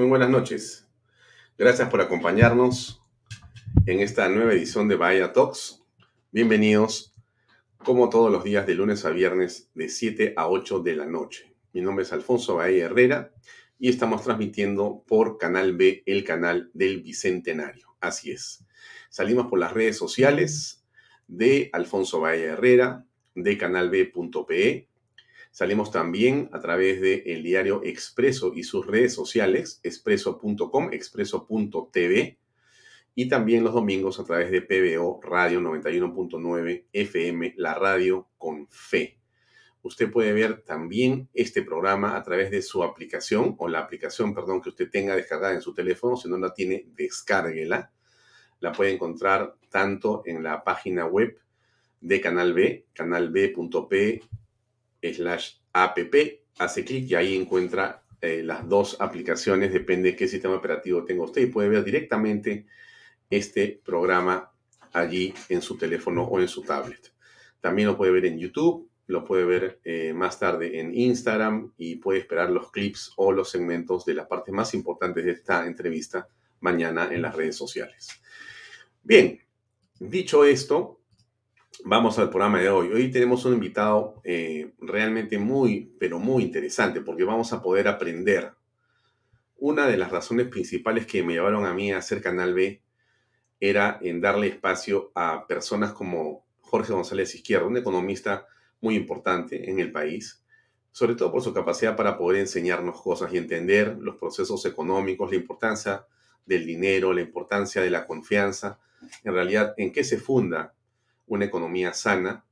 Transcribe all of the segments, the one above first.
Muy buenas noches. Gracias por acompañarnos en esta nueva edición de Bahía Talks. Bienvenidos, como todos los días, de lunes a viernes, de 7 a 8 de la noche. Mi nombre es Alfonso Bahía Herrera y estamos transmitiendo por Canal B, el canal del Bicentenario. Así es. Salimos por las redes sociales de Alfonso Bahía Herrera, de canalb.pe Salimos también a través del el diario Expreso y sus redes sociales, expreso.com, expreso.tv, y también los domingos a través de PBO Radio 91.9 FM, la radio con fe. Usted puede ver también este programa a través de su aplicación o la aplicación, perdón, que usted tenga descargada en su teléfono. Si no la tiene, descárguela. La puede encontrar tanto en la página web de Canal B, canalb.p slash app, hace clic y ahí encuentra eh, las dos aplicaciones, depende de qué sistema operativo tenga usted y puede ver directamente este programa allí en su teléfono o en su tablet. También lo puede ver en YouTube, lo puede ver eh, más tarde en Instagram y puede esperar los clips o los segmentos de las partes más importantes de esta entrevista mañana en las redes sociales. Bien, dicho esto, vamos al programa de hoy. Hoy tenemos un invitado eh, realmente muy, pero muy interesante porque vamos a poder aprender. Una de las razones principales que me llevaron a mí a hacer Canal B era en darle espacio a personas como Jorge González Izquierdo, un economista muy importante en el país, sobre todo por su capacidad para poder enseñarnos cosas y entender los procesos económicos, la importancia del dinero, la importancia de la confianza, en realidad en qué se funda una economía sana,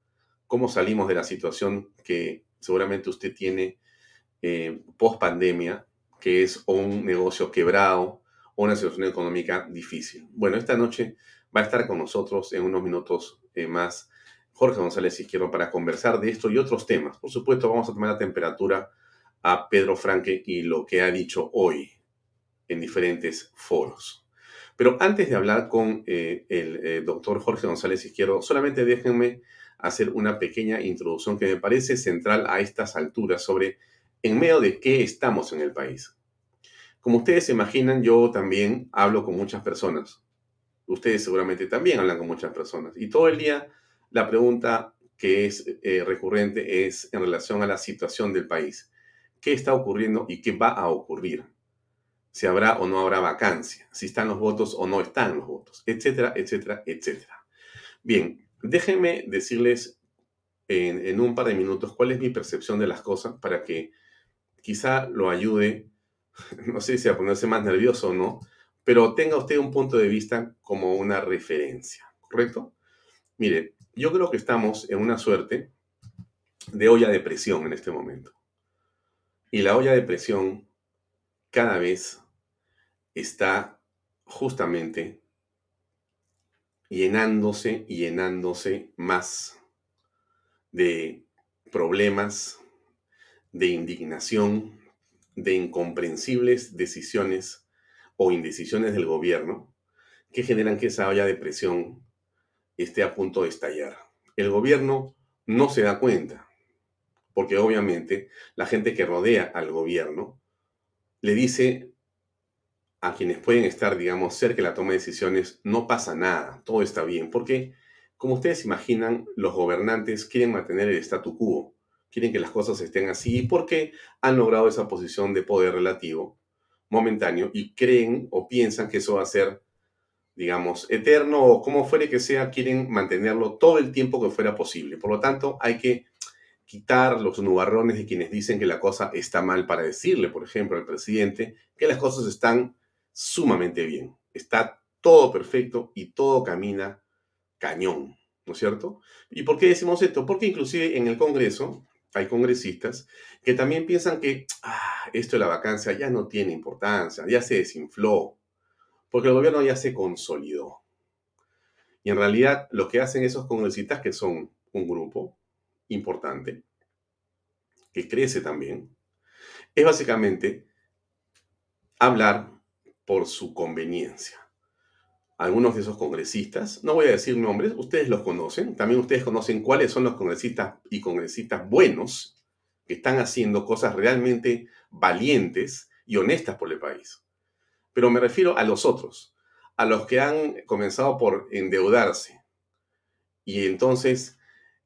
cómo salimos de la situación que seguramente usted tiene eh, post pandemia, que es un negocio quebrado o una situación económica difícil. Bueno, esta noche va a estar con nosotros en unos minutos eh, más Jorge González Izquierdo para conversar de esto y otros temas. Por supuesto, vamos a tomar la temperatura a Pedro Franque y lo que ha dicho hoy en diferentes foros. Pero antes de hablar con eh, el eh, doctor Jorge González Izquierdo, solamente déjenme hacer una pequeña introducción que me parece central a estas alturas sobre en medio de qué estamos en el país. Como ustedes se imaginan, yo también hablo con muchas personas. Ustedes seguramente también hablan con muchas personas. Y todo el día la pregunta que es eh, recurrente es en relación a la situación del país. ¿Qué está ocurriendo y qué va a ocurrir? Si habrá o no habrá vacancia, si están los votos o no están los votos, etcétera, etcétera, etcétera. Bien, déjenme decirles en, un par de minutos cuál es mi percepción de las cosas para que quizá lo ayude, no sé si a ponerse más nervioso o no, pero tenga usted un punto de vista como una referencia, ¿correcto? Mire, yo creo que estamos en una suerte de olla de presión en este momento. Y la olla de presión cada vez está justamente llenándose y llenándose más de problemas, de indignación, de incomprensibles decisiones o indecisiones del gobierno que generan que esa olla de presión esté a punto de estallar. El gobierno no se da cuenta, porque obviamente la gente que rodea al gobierno le dice a quienes pueden estar, digamos, cerca de la toma de decisiones, no pasa nada, todo está bien, porque, como ustedes imaginan, los gobernantes quieren mantener el statu quo, quieren que las cosas estén así, porque han logrado esa posición de poder relativo, momentáneo, y creen o piensan que eso va a ser, digamos, eterno, o como fuere que sea, quieren mantenerlo todo el tiempo que fuera posible. Por lo tanto, hay que quitar los nubarrones de quienes dicen que la cosa está mal para decirle, por ejemplo, al presidente que las cosas están sumamente bien. Está todo perfecto y todo camina cañón, ¿no es cierto? ¿Y por qué decimos esto? Porque inclusive en el Congreso hay congresistas que también piensan que ah, esto de la vacancia ya no tiene importancia, ya se desinfló, porque el gobierno ya se consolidó. Y en realidad lo que hacen esos congresistas, que son un grupo importante, que crece también, es básicamente hablar por su conveniencia. Algunos de esos congresistas, no voy a decir nombres, ustedes los conocen, también ustedes conocen cuáles son los congresistas y congresistas buenos que están haciendo cosas realmente valientes y honestas por el país. Pero me refiero a los otros, a los que han comenzado por endeudarse y entonces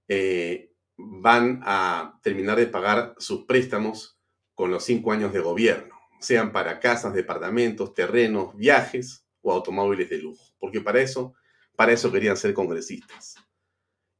eh, van a terminar de pagar sus préstamos con los cinco años de gobierno, sean para casas, departamentos, terrenos, viajes o automóviles de lujo, porque para eso, para eso querían ser congresistas.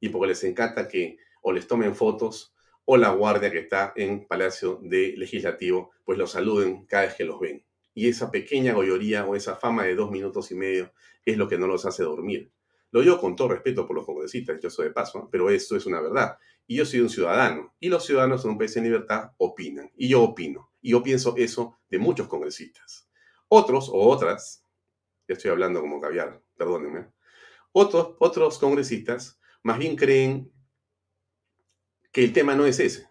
Y porque les encanta que o les tomen fotos o la guardia que está en Palacio de Legislativo, pues los saluden cada vez que los ven. Y esa pequeña goyoría o esa fama de dos minutos y medio es lo que no los hace dormir. Lo digo con todo respeto por los congresistas, yo soy de paso, pero esto es una verdad. Y yo soy un ciudadano. Y los ciudadanos en un país en libertad opinan. Y yo opino. Y yo pienso eso de muchos congresistas. Otros o otras, ya estoy hablando como caviar, perdónenme, otros, otros congresistas más bien creen que el tema no es ese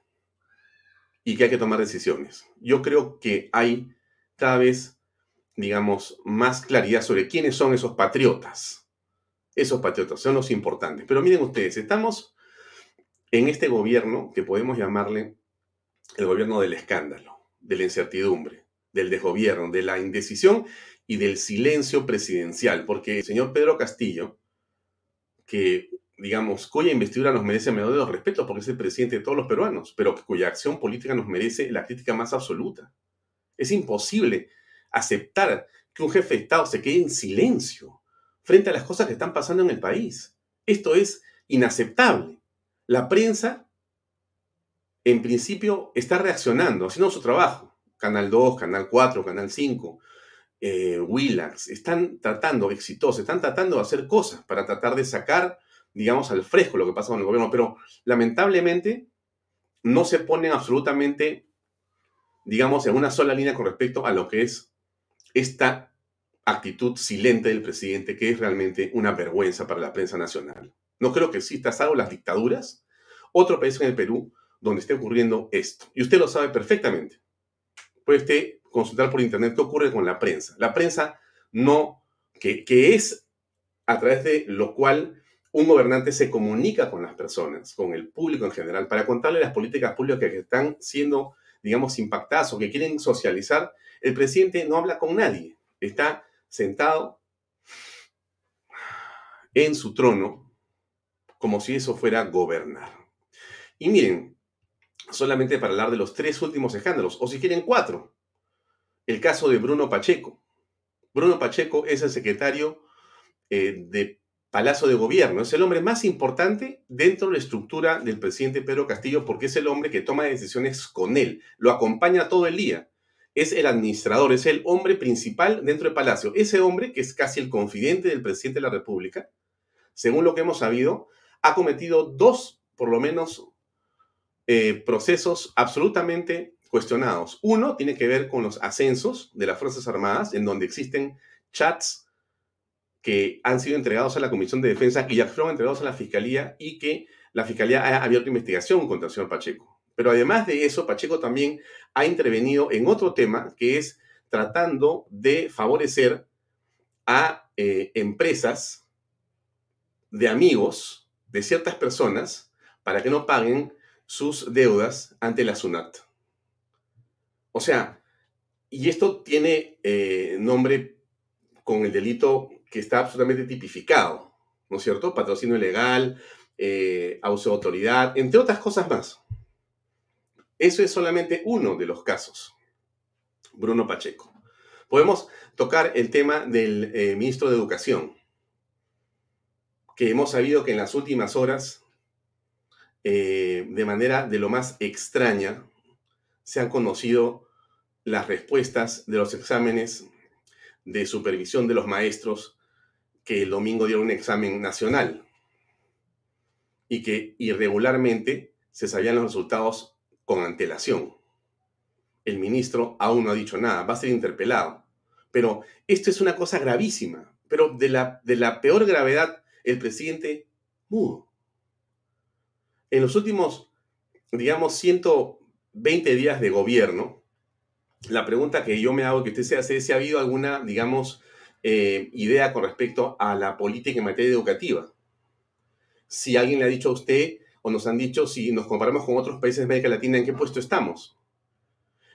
y que hay que tomar decisiones. Yo creo que hay cada vez, digamos, más claridad sobre quiénes son esos patriotas. Esos patriotas son los importantes. Pero miren ustedes, estamos en este gobierno que podemos llamarle el gobierno del escándalo, de la incertidumbre, del desgobierno, de la indecisión y del silencio presidencial, porque el señor Pedro Castillo, que digamos, cuya investidura nos merece menor de los respetos porque es el presidente de todos los peruanos, pero cuya acción política nos merece la crítica más absoluta. Es imposible aceptar que un jefe de Estado se quede en silencio frente a las cosas que están pasando en el país. Esto es inaceptable. La prensa, en principio, está reaccionando, haciendo su trabajo. Canal 2, Canal 4, Canal 5, eh, Willax, están tratando, exitosos, están tratando de hacer cosas para tratar de sacar digamos, al fresco lo que pasa con el gobierno, pero lamentablemente no se ponen absolutamente, digamos, en una sola línea con respecto a lo que es esta actitud silente del presidente, que es realmente una vergüenza para la prensa nacional. No creo que exista, salvo las dictaduras, otro país en el Perú donde esté ocurriendo esto. Y usted lo sabe perfectamente. Puede usted consultar por internet qué ocurre con la prensa. La prensa no, que, que es a través de lo cual un gobernante se comunica con las personas, con el público en general, para contarle las políticas públicas que están siendo, digamos, impactadas o que quieren socializar, el presidente no habla con nadie. Está sentado en su trono como si eso fuera gobernar. Y miren, solamente para hablar de los tres últimos escándalos, o si quieren cuatro. El caso de Bruno Pacheco. Bruno Pacheco es el secretario eh, de Palacio de Gobierno. Es el hombre más importante dentro de la estructura del presidente Pedro Castillo porque es el hombre que toma decisiones con él, lo acompaña todo el día. Es el administrador, es el hombre principal dentro del Palacio. Ese hombre, que es casi el confidente del presidente de la República, según lo que hemos sabido, ha cometido dos, por lo menos, eh, procesos absolutamente cuestionados. Uno tiene que ver con los ascensos de las Fuerzas Armadas, en donde existen chats que han sido entregados a la Comisión de Defensa y ya fueron entregados a la Fiscalía y que la Fiscalía ha abierto investigación contra el señor Pacheco. Pero además de eso, Pacheco también ha intervenido en otro tema que es tratando de favorecer a eh, empresas de amigos de ciertas personas para que no paguen sus deudas ante la SUNAT. O sea, y esto tiene eh, nombre con el delito que está absolutamente tipificado, ¿no es cierto? Patrocinio ilegal, eh, autoridad, entre otras cosas más. Eso es solamente uno de los casos. Bruno Pacheco. Podemos tocar el tema del eh, ministro de Educación, que hemos sabido que en las últimas horas, eh, de manera de lo más extraña, se han conocido las respuestas de los exámenes de supervisión de los maestros que el domingo dieron un examen nacional y que irregularmente se sabían los resultados con antelación. El ministro aún no ha dicho nada, va a ser interpelado. Pero esto es una cosa gravísima, pero de la, de la peor gravedad, el presidente mudo. En los últimos, digamos, 120 días de gobierno, la pregunta que yo me hago, que usted se hace, es si ha habido alguna, digamos, eh, idea con respecto a la política en materia educativa. Si alguien le ha dicho a usted o nos han dicho si nos comparamos con otros países de América Latina, ¿en qué puesto estamos?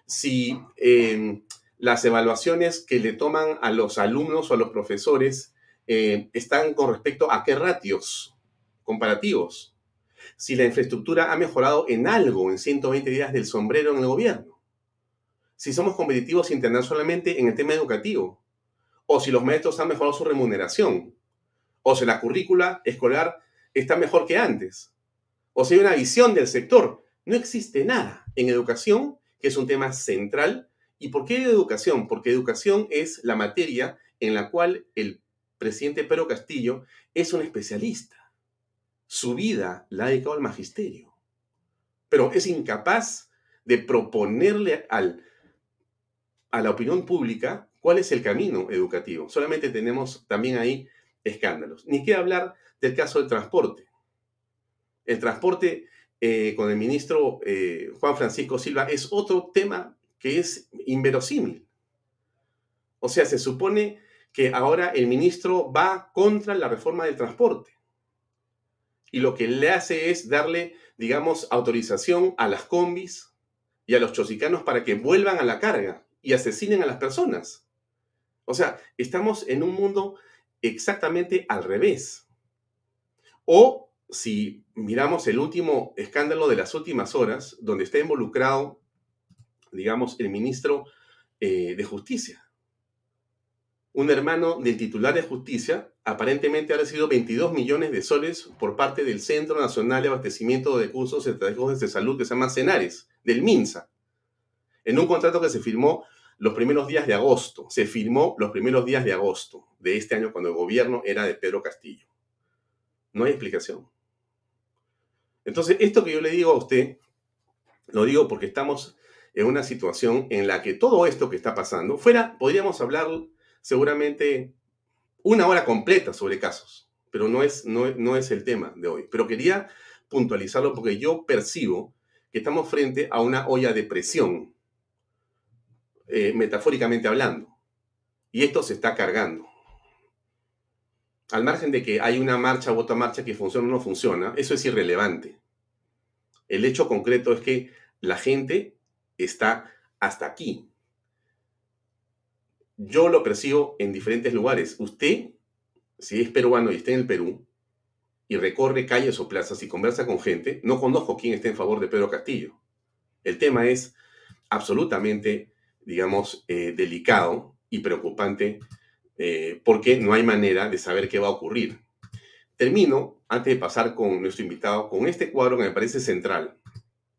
Si em, las evaluaciones que le toman a los alumnos o a los profesores eh, están con respecto a qué ratios comparativos. Si la infraestructura ha mejorado en algo en 120 días del sombrero en el gobierno. Si somos competitivos internacionalmente en el tema educativo. O si los maestros han mejorado su remuneración. O si la currícula escolar está mejor que antes. O si hay una visión del sector. No existe nada en educación, que es un tema central. ¿Y por qué educación? Porque educación es la materia en la cual el presidente Pedro Castillo es un especialista. Su vida la ha dedicado al magisterio. Pero es incapaz de proponerle al, a la opinión pública cuál es el camino educativo. Solamente tenemos también ahí escándalos. Ni qué hablar del caso del transporte. El transporte eh, con el ministro eh, Juan Francisco Silva es otro tema que es inverosímil. O sea, se supone que ahora el ministro va contra la reforma del transporte. Y lo que le hace es darle, digamos, autorización a las combis y a los chosicanos para que vuelvan a la carga y asesinen a las personas. O sea, estamos en un mundo exactamente al revés. O si miramos el último escándalo de las últimas horas, donde está involucrado, digamos, el ministro eh, de Justicia un hermano del titular de justicia, aparentemente ha recibido 22 millones de soles por parte del Centro Nacional de Abastecimiento de Cursos Estratégicos de Salud que se llama CENARES, del MINSA, en un contrato que se firmó los primeros días de agosto. Se firmó los primeros días de agosto de este año cuando el gobierno era de Pedro Castillo. No hay explicación. Entonces, esto que yo le digo a usted, lo digo porque estamos en una situación en la que todo esto que está pasando, fuera, podríamos hablar seguramente una hora completa sobre casos, pero no es, no, no es el tema de hoy. Pero quería puntualizarlo porque yo percibo que estamos frente a una olla de presión, eh, metafóricamente hablando, y esto se está cargando. Al margen de que hay una marcha u otra marcha que funciona o no funciona, eso es irrelevante. El hecho concreto es que la gente está hasta aquí. Yo lo percibo en diferentes lugares. Usted, si es peruano y está en el Perú, y recorre calles o plazas y conversa con gente, no conozco quién esté en favor de Pedro Castillo. El tema es absolutamente, digamos, eh, delicado y preocupante eh, porque no hay manera de saber qué va a ocurrir. Termino, antes de pasar con nuestro invitado, con este cuadro que me parece central.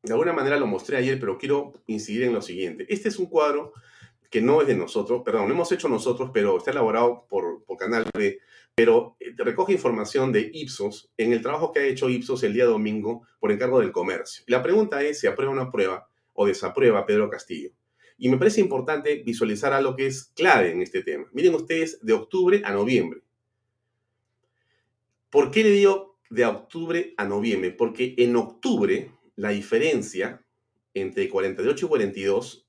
De alguna manera lo mostré ayer, pero quiero incidir en lo siguiente. Este es un cuadro que no es de nosotros, perdón, lo hemos hecho nosotros, pero está elaborado por, por Canal B, pero eh, recoge información de Ipsos en el trabajo que ha hecho Ipsos el día domingo por encargo del comercio. La pregunta es si aprueba una prueba o desaprueba Pedro Castillo. Y me parece importante visualizar algo que es clave en este tema. Miren ustedes, de octubre a noviembre. ¿Por qué le digo de octubre a noviembre? Porque en octubre la diferencia entre 48 y 42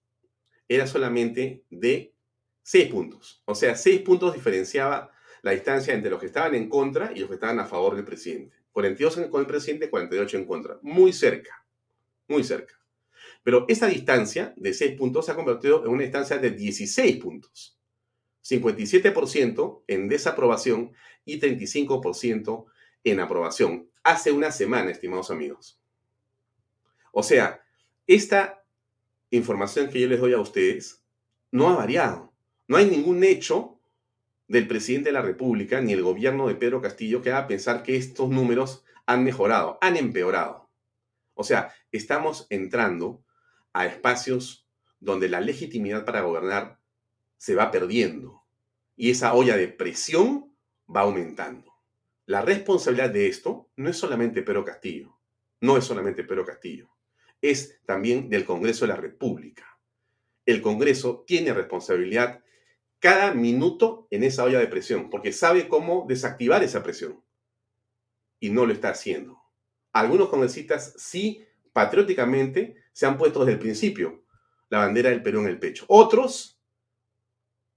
era solamente de 6 puntos. O sea, 6 puntos diferenciaba la distancia entre los que estaban en contra y los que estaban a favor del presidente. 42 con el presidente, 48 en contra. Muy cerca, muy cerca. Pero esa distancia de 6 puntos se ha convertido en una distancia de 16 puntos. 57% en desaprobación y 35% en aprobación. Hace una semana, estimados amigos. O sea, esta información que yo les doy a ustedes no ha variado. No hay ningún hecho del presidente de la República ni el gobierno de Pedro Castillo que haga pensar que estos números han mejorado, han empeorado. O sea, estamos entrando a espacios donde la legitimidad para gobernar se va perdiendo y esa olla de presión va aumentando. La responsabilidad de esto no es solamente Pedro Castillo, no es solamente Pedro Castillo es también del Congreso de la República. El Congreso tiene responsabilidad cada minuto en esa olla de presión, porque sabe cómo desactivar esa presión. Y no lo está haciendo. Algunos congresistas sí, patrióticamente, se han puesto desde el principio la bandera del Perú en el pecho. Otros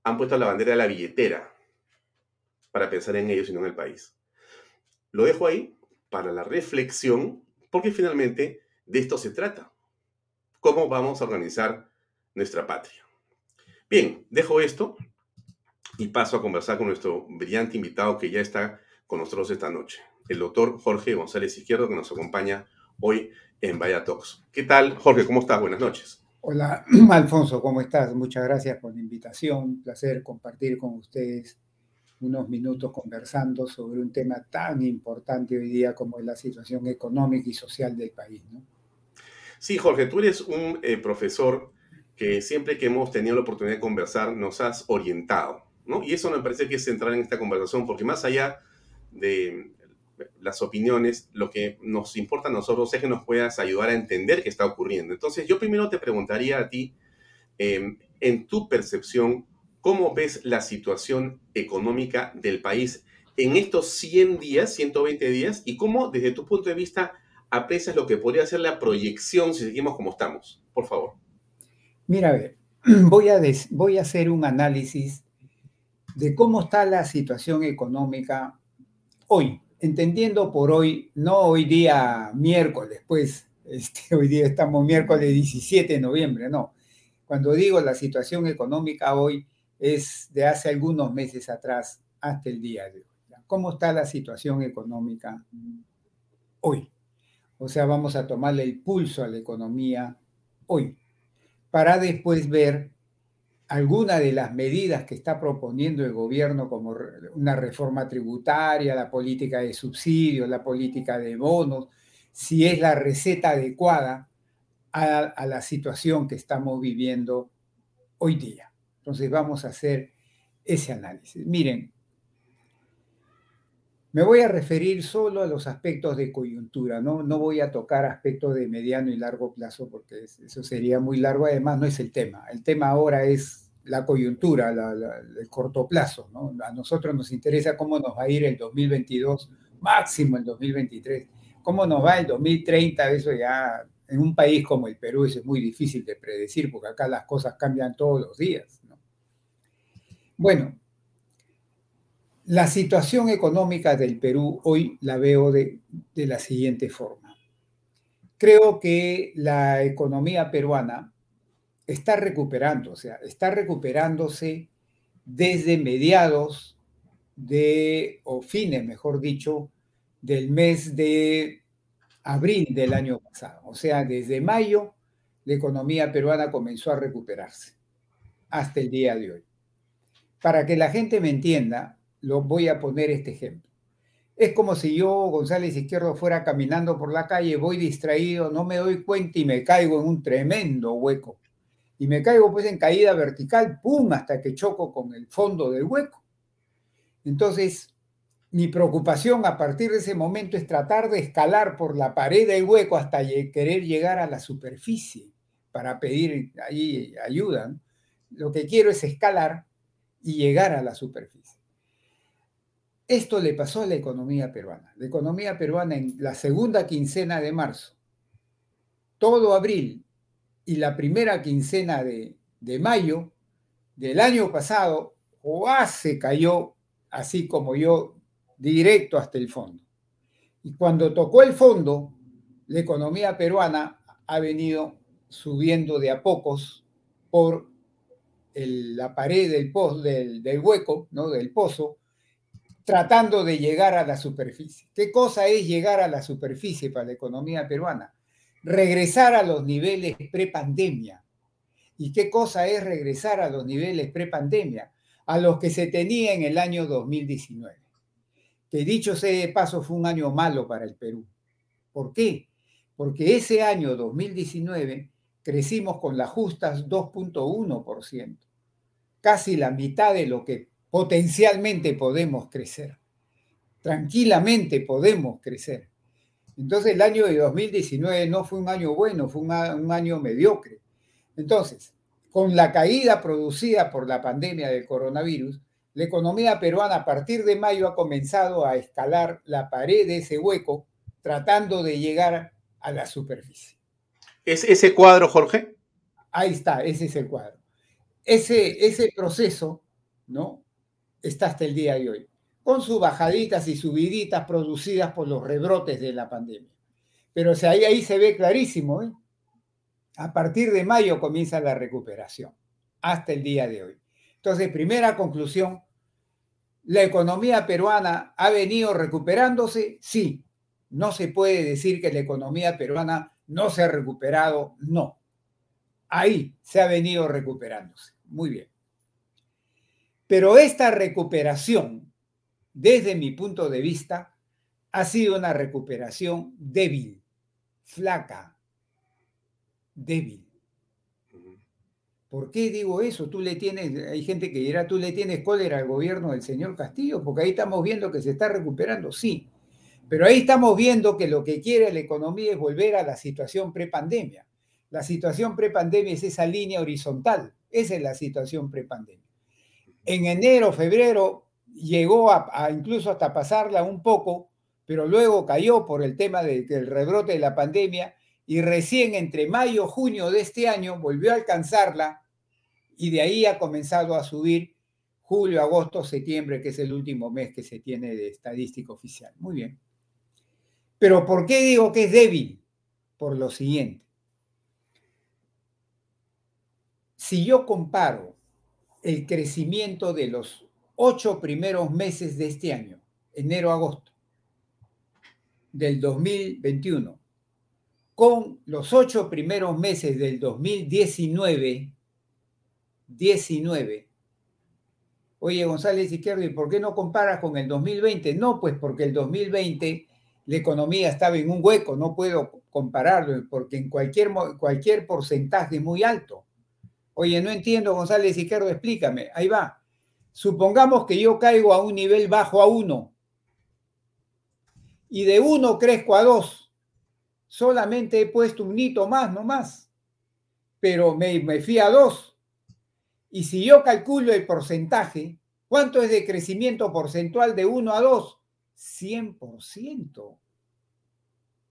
han puesto la bandera de la billetera para pensar en ellos y no en el país. Lo dejo ahí para la reflexión, porque finalmente de esto se trata. ¿Cómo vamos a organizar nuestra patria? Bien, dejo esto y paso a conversar con nuestro brillante invitado que ya está con nosotros esta noche, el doctor Jorge González Izquierdo, que nos acompaña hoy en Vaya Talks. ¿Qué tal, Jorge? ¿Cómo estás? Buenas noches. Hola, Alfonso, ¿cómo estás? Muchas gracias por la invitación. Un placer compartir con ustedes unos minutos conversando sobre un tema tan importante hoy día como es la situación económica y social del país. ¿no? Sí, Jorge, tú eres un eh, profesor que siempre que hemos tenido la oportunidad de conversar nos has orientado, ¿no? Y eso me parece que es central en esta conversación, porque más allá de las opiniones, lo que nos importa a nosotros es que nos puedas ayudar a entender qué está ocurriendo. Entonces, yo primero te preguntaría a ti, em, en tu percepción, ¿cómo ves la situación económica del país en estos 100 días, 120 días, y cómo, desde tu punto de vista, aprecias lo que podría ser la proyección si seguimos como estamos? Por favor. Mira, a ver, voy a, voy a hacer un análisis de cómo está la situación económica hoy, entendiendo por hoy, no hoy día miércoles, pues este, hoy día estamos miércoles 17 de noviembre, no. Cuando digo la situación económica hoy es de hace algunos meses atrás hasta el día de hoy. ¿Cómo está la situación económica hoy? O sea, vamos a tomarle el pulso a la economía hoy para después ver alguna de las medidas que está proponiendo el gobierno, como una reforma tributaria, la política de subsidios, la política de bonos, si es la receta adecuada a, la situación que estamos viviendo hoy día. Entonces vamos a hacer ese análisis. Miren, me voy a referir solo a los aspectos de coyuntura, no, no voy a tocar aspectos de mediano y largo plazo porque eso sería muy largo, además no es el tema. El tema ahora es la coyuntura, el corto plazo. A nosotros nos interesa cómo nos va a ir el 2022, máximo el 2023. Cómo nos va el 2030, eso ya en un país como el Perú es muy difícil de predecir porque acá las cosas cambian todos los días. ¿no? Bueno, la situación económica del Perú hoy la veo de, la siguiente forma. Creo que la economía peruana está recuperando, o sea, está recuperándose desde mediados de, o fines, mejor dicho, del mes de abril del año pasado. O sea, desde mayo la economía peruana comenzó a recuperarse hasta el día de hoy. Para que la gente me entienda, lo voy a poner este ejemplo. Es como si yo, González Izquierdo, fuera caminando por la calle, voy distraído, no me doy cuenta y me caigo en un tremendo hueco. Y me caigo pues en caída vertical, ¡pum!, hasta que choco con el fondo del hueco. Entonces, mi preocupación a partir de ese momento es tratar de escalar por la pared del hueco hasta querer llegar a la superficie para pedir ahí ayuda. Lo que quiero es escalar y llegar a la superficie. Esto le pasó a la economía peruana. La economía peruana en la segunda quincena de marzo, todo abril y la primera quincena de, mayo del año pasado, o se cayó así como yo, directo hasta el fondo. Y cuando tocó el fondo, la economía peruana ha venido subiendo de a pocos por la pared del, del, del hueco, ¿no? del pozo, tratando de llegar a la superficie. ¿Qué cosa es llegar a la superficie para la economía peruana? Regresar a los niveles prepandemia. ¿Y qué cosa es regresar a los niveles prepandemia? A los que se tenía en el año 2019. Que dicho sea de paso fue un año malo para el Perú. ¿Por qué? Porque ese año 2019 crecimos con las justas 2.1%, casi la mitad de lo que potencialmente podemos crecer. Tranquilamente podemos crecer. Entonces el año de 2019 no fue un año bueno, fue un, año mediocre. Entonces, con la caída producida por la pandemia del coronavirus, la economía peruana a partir de mayo ha comenzado a escalar la pared de ese hueco, tratando de llegar a la superficie. ¿Es ese cuadro, Jorge? Ahí está, ese es el cuadro. Ese, ese proceso, ¿no? está hasta el día de hoy, con sus bajaditas y subiditas producidas por los rebrotes de la pandemia. Pero ahí, ahí se ve clarísimo, ¿eh? a partir de mayo comienza la recuperación. hasta el día de hoy. Entonces, primera conclusión, ¿la economía peruana ha venido recuperándose? Sí. No se puede decir que la economía peruana no se ha recuperado, no. Ahí se ha venido recuperándose. Muy bien. Pero esta recuperación, desde mi punto de vista, ha sido una recuperación débil, flaca, débil. ¿Por qué digo eso? Tú le tienes, hay gente que dirá, tú le tienes cólera al gobierno del señor Castillo, porque ahí estamos viendo que se está recuperando, sí. Pero ahí estamos viendo que lo que quiere la economía es volver a la situación prepandemia. La situación prepandemia es esa línea horizontal, esa es la situación prepandemia. En enero, febrero, llegó a, incluso hasta pasarla un poco, pero luego cayó por el tema del rebrote de la pandemia y recién entre mayo y junio de este año volvió a alcanzarla y de ahí ha comenzado a subir julio, agosto, septiembre, que es el último mes que se tiene de estadística oficial. Muy bien. Pero ¿por qué digo que es débil? Por lo siguiente. Si yo comparo el crecimiento de los ocho primeros meses de este año, enero-agosto, del 2021, con los ocho primeros meses del 2019, 19. Oye, González Izquierdo, ¿y por qué no comparas con el 2020? No, pues porque el 2020 la economía estaba en un hueco, no puedo compararlo, porque en cualquier, cualquier porcentaje es muy alto. Oye, no entiendo, González Izquierdo, explícame. Ahí va. Supongamos que yo caigo a un nivel bajo a 1 y de 1 crezco a 2. Solamente he puesto un hito más, no más. Pero me, me fui a 2. Y si yo calculo el porcentaje, ¿cuánto es de crecimiento porcentual de 1 a 2? 100%.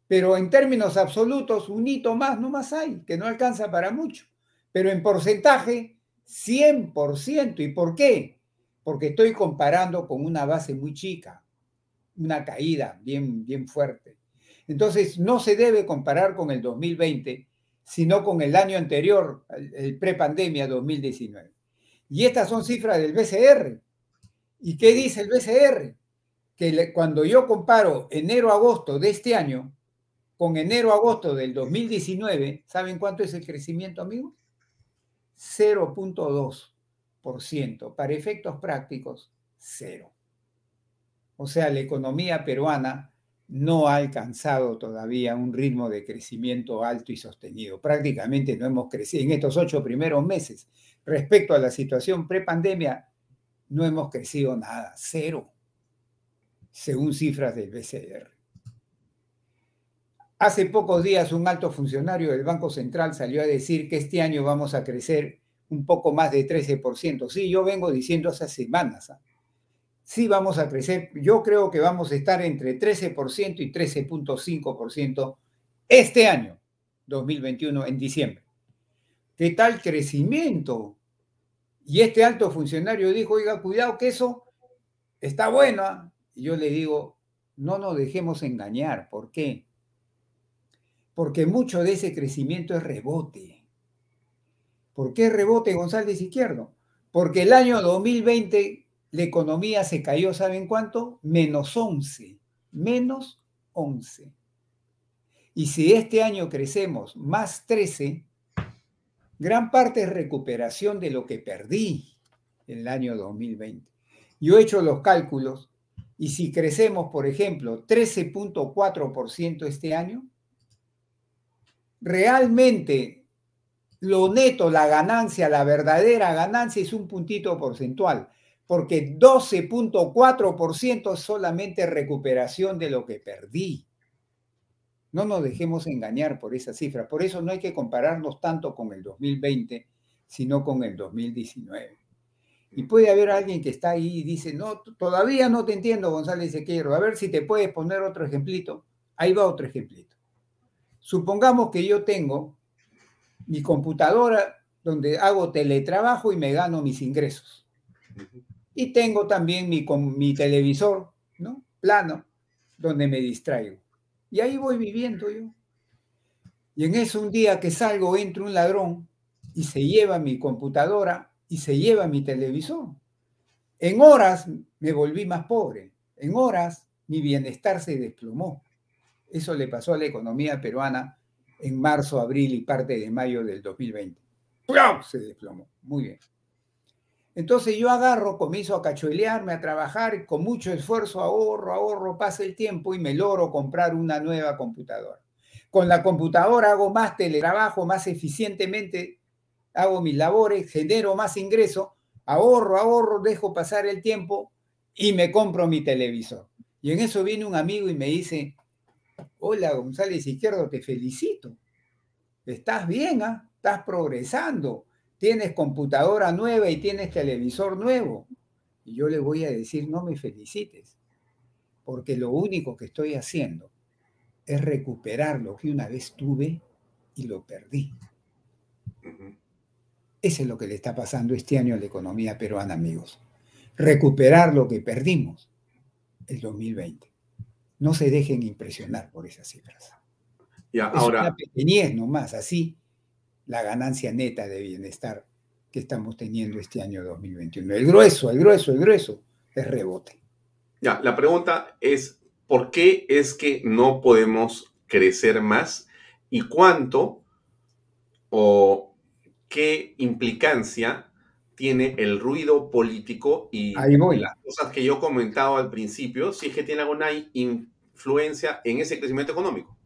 Pero en términos absolutos, un hito más no más hay, que no alcanza para mucho pero en porcentaje 100%. ¿Y por qué? Porque estoy comparando con una base muy chica, una caída bien, bien fuerte. Entonces, no se debe comparar con el 2020, sino con el año anterior, el prepandemia 2019. Y estas son cifras del BCR. ¿Y qué dice el BCR? Que cuando yo comparo enero-agosto de este año con enero-agosto del 2019, ¿saben cuánto es el crecimiento, amigos? 0.2%. Para efectos prácticos, cero. O sea, la economía peruana no ha alcanzado todavía un ritmo de crecimiento alto y sostenido. Prácticamente no hemos crecido en estos ocho primeros meses. Respecto a la situación prepandemia, no hemos crecido nada, cero, según cifras del BCR. Hace pocos días un alto funcionario del Banco Central salió a decir que este año vamos a crecer un poco más de 13%. Sí, yo vengo diciendo hace semanas. ¿ah? Sí vamos a crecer. Yo creo que vamos a estar entre 13% y 13.5% este año, 2021, en diciembre. ¿Qué tal crecimiento? Y este alto funcionario dijo, oiga, cuidado que eso está bueno. ¿ah?". Y yo le digo, no nos dejemos engañar. ¿Por qué? porque mucho de ese crecimiento es rebote. ¿Por qué rebote González Izquierdo? Porque el año 2020 la economía se cayó, ¿saben cuánto? Menos 11, menos 11. Y si este año crecemos más 13, gran parte es recuperación de lo que perdí en el año 2020. Yo he hecho los cálculos y si crecemos, por ejemplo, 13.4% este año, realmente lo neto, la ganancia, la verdadera ganancia es un puntito porcentual, porque 12.4% es solamente recuperación de lo que perdí. No nos dejemos engañar por esa cifra. Por eso no hay que compararnos tanto con el 2020, sino con el 2019. Y puede haber alguien que está ahí y dice, no, todavía no te entiendo, González Equero. A ver si te puedes poner otro ejemplito. Ahí va otro ejemplito. Supongamos que yo tengo mi computadora donde hago teletrabajo y me gano mis ingresos. Y tengo también mi, mi televisor, ¿no? Plano, donde me distraigo. Y ahí voy viviendo yo. Y en eso un día que salgo, entra un ladrón y se lleva mi computadora y se lleva mi televisor. En horas me volví más pobre, en horas mi bienestar se desplomó. Eso le pasó a la economía peruana en marzo, abril y parte de mayo del 2020. Se desplomó. Muy bien. Entonces yo agarro, comienzo a cachuelearme, a trabajar, con mucho esfuerzo ahorro, ahorro, pasa el tiempo y me logro comprar una nueva computadora. Con la computadora hago más teletrabajo, más eficientemente hago mis labores, genero más ingreso, ahorro, ahorro, dejo pasar el tiempo y me compro mi televisor. Y en eso viene un amigo y me dice, hola González Izquierdo, te felicito. Estás bien, ¿ah? estás progresando tienes computadora nueva y tienes televisor nuevo. Y yo le voy a decir, no me felicites, porque lo único que estoy haciendo es recuperar lo que una vez tuve y lo perdí. Eso es lo que le está pasando este año a la economía peruana, amigos. Recuperar lo que perdimos el 2020. No se dejen impresionar por esas cifras. Ya, es ahora, una pequeñez nomás, así la ganancia neta de bienestar que estamos teniendo este año 2021. El grueso, el grueso, el grueso es rebote. Ya, la pregunta es, ¿por qué es que no podemos crecer más? ¿Y cuánto o qué implicancia tiene el ruido político y las cosas que yo comentaba al principio, si es que tiene alguna influencia en ese crecimiento económico?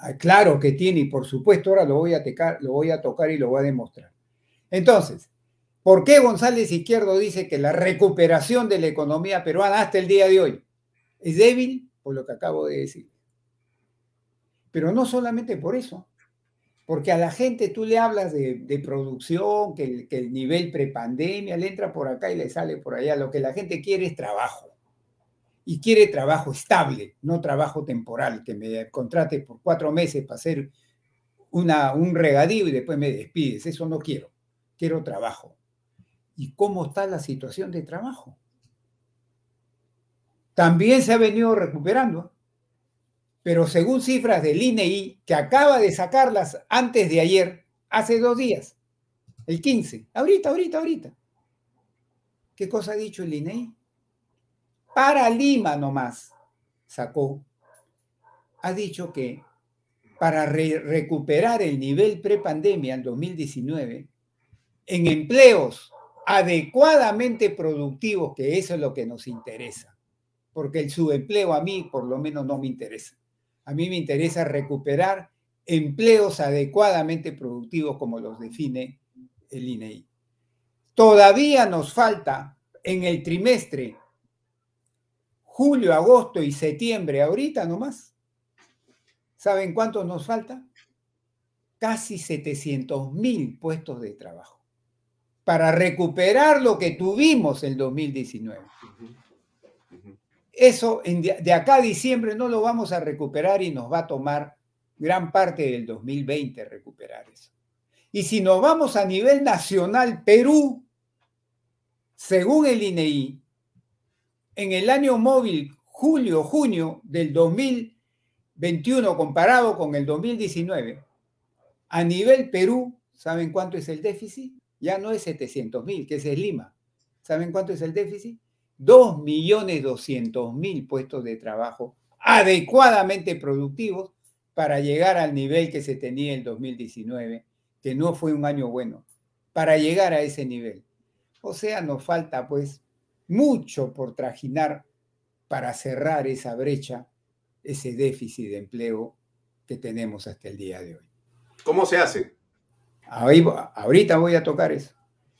Ah, claro que tiene y por supuesto ahora lo voy a, lo voy a tocar y lo voy a demostrar. Entonces, ¿por qué González Izquierdo dice que la recuperación de la economía peruana hasta el día de hoy es débil? Por lo que acabo de decir. Pero no solamente por eso, porque a la gente tú le hablas de, producción, que el, nivel prepandemia le entra por acá y le sale por allá. Lo que la gente quiere es trabajo y quiere trabajo estable, no trabajo temporal, que me contrate por cuatro meses para hacer una, un regadío y después me despides. Eso no quiero. Quiero trabajo. ¿Y cómo está la situación de trabajo? También se ha venido recuperando, pero según cifras del INEI, que acaba de sacarlas antes de ayer, hace dos días, el 15, ahorita, ahorita, ahorita. ¿Qué cosa ha dicho el INEI? para Lima nomás sacó, ha dicho que para recuperar el nivel prepandemia en 2019, en empleos adecuadamente productivos, que eso es lo que nos interesa, porque el subempleo a mí por lo menos no me interesa. A mí me interesa recuperar empleos adecuadamente productivos como los define el INEI. Todavía nos falta en el trimestre julio, agosto y septiembre, ahorita nomás. ¿Saben cuántos nos falta? Casi 700 mil puestos de trabajo para recuperar lo que tuvimos en 2019. Eso de acá a diciembre no lo vamos a recuperar y nos va a tomar gran parte del 2020 recuperar eso. Y si nos vamos a nivel nacional, Perú, según el INEI, en el año móvil julio-junio del 2021 comparado con el 2019, a nivel Perú, ¿saben cuánto es el déficit? Ya no es 700 mil, que es el Lima. ¿Saben cuánto es el déficit? 2.200.000 puestos de trabajo adecuadamente productivos para llegar al nivel que se tenía en 2019, que no fue un año bueno, para llegar a ese nivel. O sea, nos falta pues mucho por trajinar para cerrar esa brecha, ese déficit de empleo que tenemos hasta el día de hoy. ¿Cómo se hace? ahorita voy a tocar eso.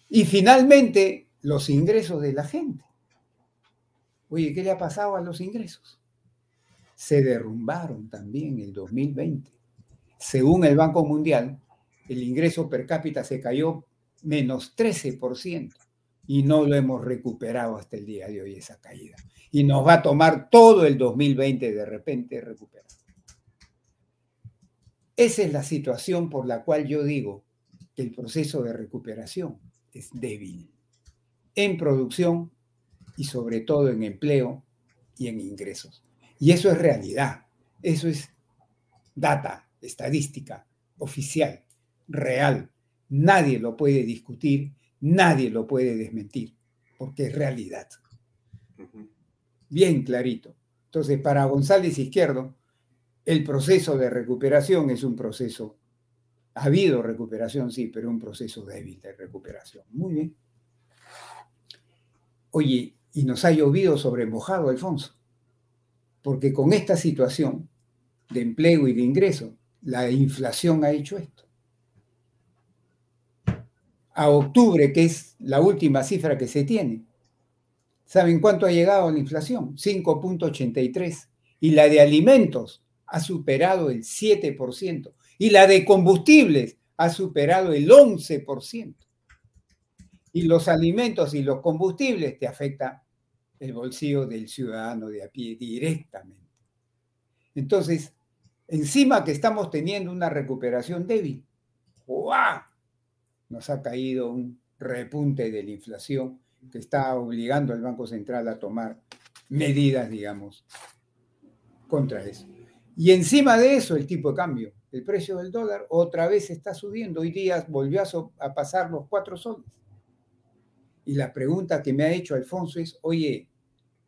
Y finalmente, los ingresos de la gente. Oye, ¿qué le ha pasado a los ingresos? Se derrumbaron también en el 2020. Según el Banco Mundial, el ingreso per cápita se cayó menos 13% y no lo hemos recuperado hasta el día de hoy esa caída. Y nos va a tomar todo el 2020 de repente recuperar. Esa es la situación por la cual yo digo que el proceso de recuperación es débil en producción y sobre todo en empleo y en ingresos. Y eso es realidad, eso es data, estadística, oficial, real, nadie lo puede discutir, nadie lo puede desmentir, porque es realidad. Bien clarito. Entonces, para González Izquierdo, el proceso de recuperación es un proceso, ha habido recuperación, sí, pero un proceso débil de recuperación. Muy bien. Oye, y nos ha llovido sobre mojado, Alfonso, porque con esta situación de empleo y de ingreso, la inflación ha hecho esto. A octubre, que es la última cifra que se tiene, ¿saben cuánto ha llegado la inflación? 5.83. Y la de alimentos ha superado el 7%. Y la de combustibles ha superado el 11% y los alimentos y los combustibles te afecta el bolsillo del ciudadano de a pie directamente. Entonces, encima que estamos teniendo una recuperación débil, ¡guau! nos ha caído un repunte de la inflación que está obligando al Banco Central a tomar medidas, digamos, contra eso. Y encima de eso, el tipo de cambio, el precio del dólar otra vez está subiendo. Hoy día volvió a, pasar los cuatro soles. Y la pregunta que me ha hecho Alfonso es, oye,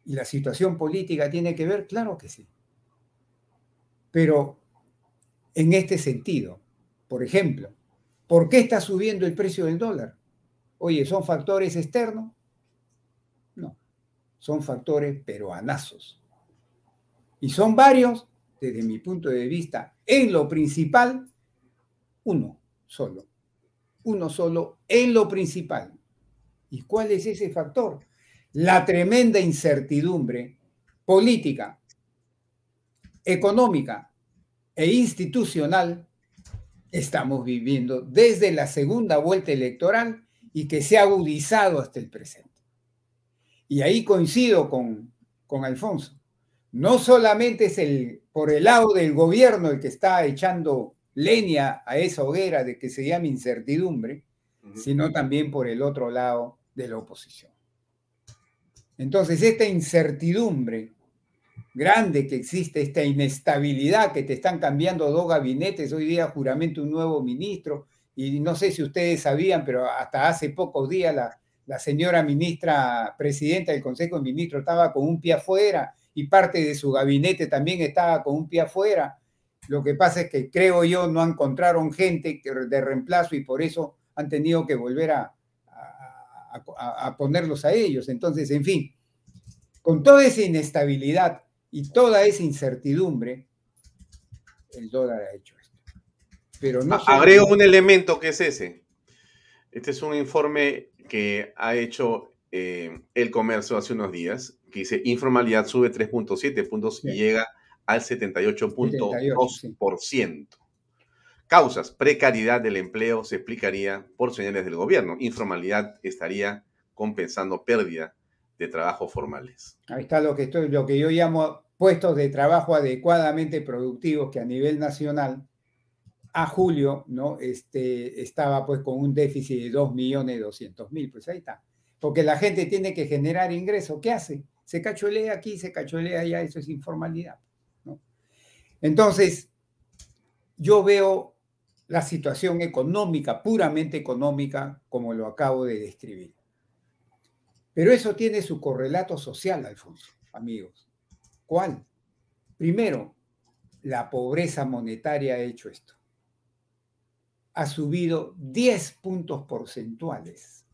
¿y la situación política tiene que ver? Claro que sí. Pero en este sentido, por ejemplo, ¿por qué está subiendo el precio del dólar? Oye, ¿son factores externos? No, son factores peruanazos. Y son varios, desde mi punto de vista, en lo principal, uno solo. Uno solo en lo principal, ¿Y cuál es ese factor? La tremenda incertidumbre política, económica e institucional estamos viviendo desde la segunda vuelta electoral y que se ha agudizado hasta el presente. Y ahí coincido con, con Alfonso. No solamente es el, por el lado del gobierno el que está echando leña a esa hoguera de que se llama incertidumbre, sino también por el otro lado de la oposición. Entonces, esta incertidumbre grande que existe, esta inestabilidad que te están cambiando dos gabinetes, hoy día juramento un nuevo ministro, y no sé si ustedes sabían, pero hasta hace pocos días la, la señora ministra presidenta del Consejo de Ministros estaba con un pie afuera y parte de su gabinete también estaba con un pie afuera. Lo que pasa es que creo yo no encontraron gente de reemplazo y por eso han tenido que volver a, a, ponerlos a ellos. Entonces, en fin, con toda esa inestabilidad y toda esa incertidumbre, el dólar ha hecho esto. Pero no Agrego un elemento que es ese. Este es un informe que ha hecho eh, el comercio hace unos días, que dice informalidad sube 3.7 puntos y llega al 78.2%. Causas, precariedad del empleo se explicaría por señales del gobierno. Informalidad estaría compensando pérdida de trabajos formales. Ahí está lo que, yo llamo puestos de trabajo adecuadamente productivos que a nivel nacional a julio ¿no? este, estaba pues con un déficit de 2.200.000, pues ahí está. Porque la gente tiene que generar ingresos. ¿Qué hace? Se cacholea aquí, se cacholea allá, eso es informalidad. ¿no? Entonces, yo veo la situación económica, puramente económica, como lo acabo de describir. Pero eso tiene su correlato social, Alfonso, amigos. ¿Cuál? Primero, la pobreza monetaria ha hecho esto. Ha subido 10 puntos porcentuales